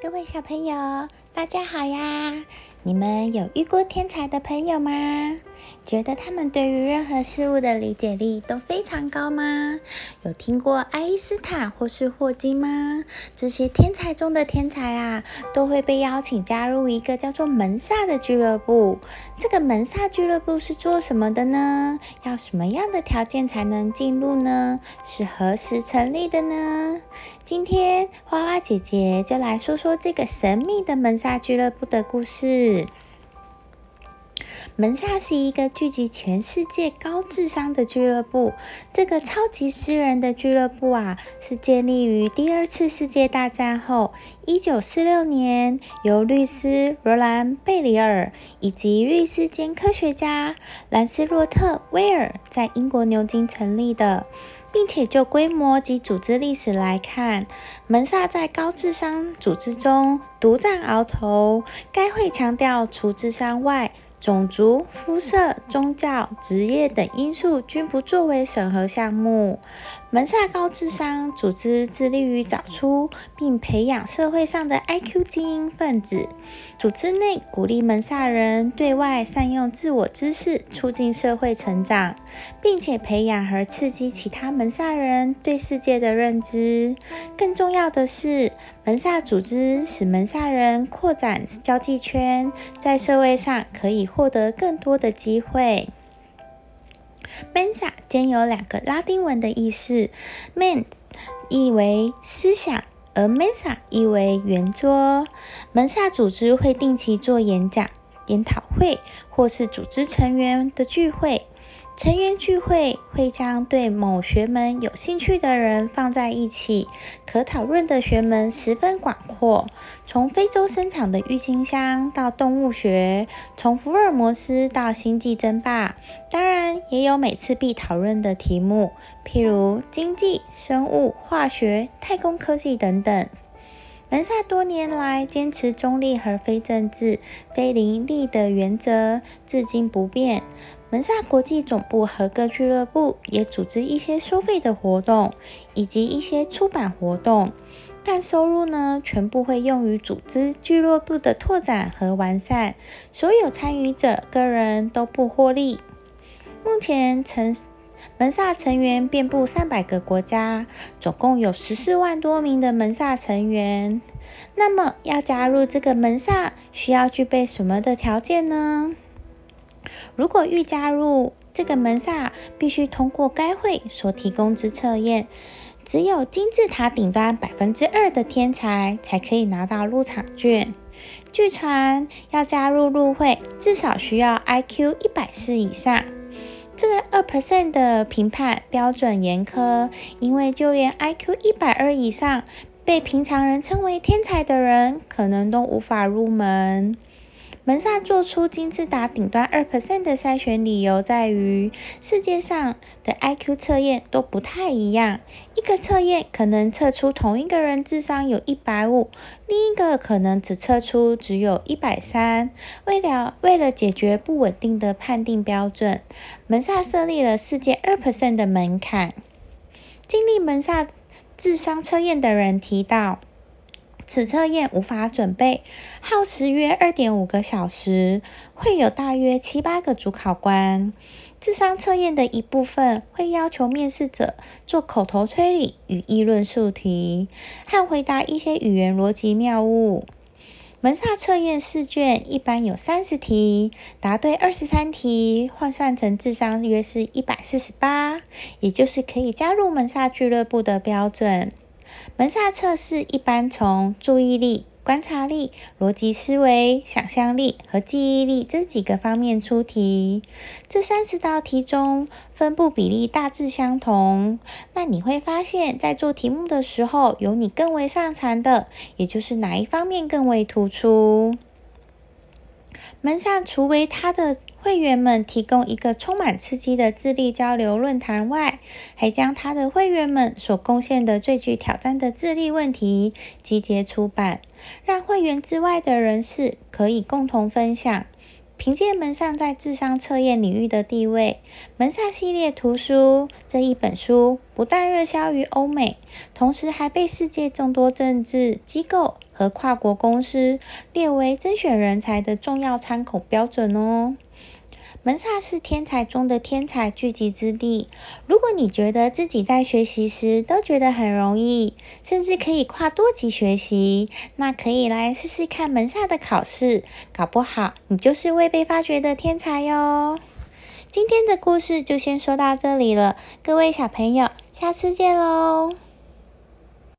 各位小朋友，大家好呀！你们有遇过天才的朋友吗？觉得他们对于任何事物的理解力都非常高吗？有听过爱因斯坦或是霍金吗？这些天才中的天才啊，都会被邀请加入一个叫做门萨的俱乐部。这个门萨俱乐部是做什么的呢？要什么样的条件才能进入呢？是何时成立的呢？今天花花姐姐就来说说这个神秘的门萨俱乐部的故事。是门萨是一个聚集全世界高智商的俱乐部。这个超级诗人的俱乐部啊，是建立于第二次世界大战后，一九四六年，由律师罗兰·贝里尔以及律师兼科学家兰斯洛特·威尔在英国牛津成立的，并且就规模及组织历史来看，门萨在高智商组织中独占鳌头。该会强调除智商外，种族、肤色、宗教、职业等因素均不作为审核项目。门萨高智商组织致力于找出并培养社会上的 IQ 精英分子。组织内鼓励门萨人对外善用自我知识，促进社会成长，并且培养和刺激其他门萨人对世界的认知。更重要的是，门萨组织使门萨人扩展交际圈，在社会上可以获得更多的机会。Mensa 兼有两个拉丁文的意思，mens 意为思想，而 mensa 意为圆桌。门萨组织会定期做演讲、研讨会，或是组织成员的聚会。成员聚会会将对某学门有兴趣的人放在一起，可讨论的学门十分广阔，从非洲生产的郁金香到动物学，从福尔摩斯到星际争霸，当然也有每次必讨论的题目，譬如经济、生物、化学、太空科技等等。门萨多年来坚持中立和非政治、非盈利的原则，至今不变。门萨国际总部和各俱乐部也组织一些收费的活动，以及一些出版活动，但收入呢，全部会用于组织俱乐部的拓展和完善。所有参与者个人都不获利。目前成。门萨成员遍布上百个国家，总共有十四万多名的门萨成员。那么，要加入这个门萨，需要具备什么的条件呢？如果欲加入这个门萨，必须通过该会所提供之测验。只有金字塔顶端百分之二的天才才可以拿到入场券。据传，要加入入会，至少需要 IQ 一百四以上。这个二 percent 的评判标准严苛，因为就连 IQ 一百二以上被平常人称为天才的人，可能都无法入门。门萨做出金字塔顶端二 percent 的筛选理由在于，世界上的 IQ 测验都不太一样。一个测验可能测出同一个人智商有一百五，另一个可能只测出只有一百三。为了为了解决不稳定的判定标准，门萨设立了世界二 percent 的门槛。经历门萨智商测验的人提到。此测验无法准备，耗时约二点五个小时，会有大约七八个主考官。智商测验的一部分会要求面试者做口头推理与议论数题，和回答一些语言逻辑谬误。门萨测验试卷一般有三十题，答对二十三题，换算成智商约是一百四十八，也就是可以加入门萨俱乐部的标准。门萨测试一般从注意力、观察力、逻辑思维、想象力和记忆力这几个方面出题。这三十道题中分布比例大致相同。那你会发现在做题目的时候，有你更为擅长的，也就是哪一方面更为突出。门萨除为他的会员们提供一个充满刺激的智力交流论坛外，还将他的会员们所贡献的最具挑战的智力问题集结出版，让会员之外的人士可以共同分享。凭借门上在智商测验领域的地位，门萨系列图书这一本书不但热销于欧美，同时还被世界众多政治机构和跨国公司列为甄选人才的重要参考标准哦。门萨是天才中的天才聚集之地。如果你觉得自己在学习时都觉得很容易，甚至可以跨多级学习，那可以来试试看门萨的考试，搞不好你就是未被发掘的天才哟。今天的故事就先说到这里了，各位小朋友，下次见喽。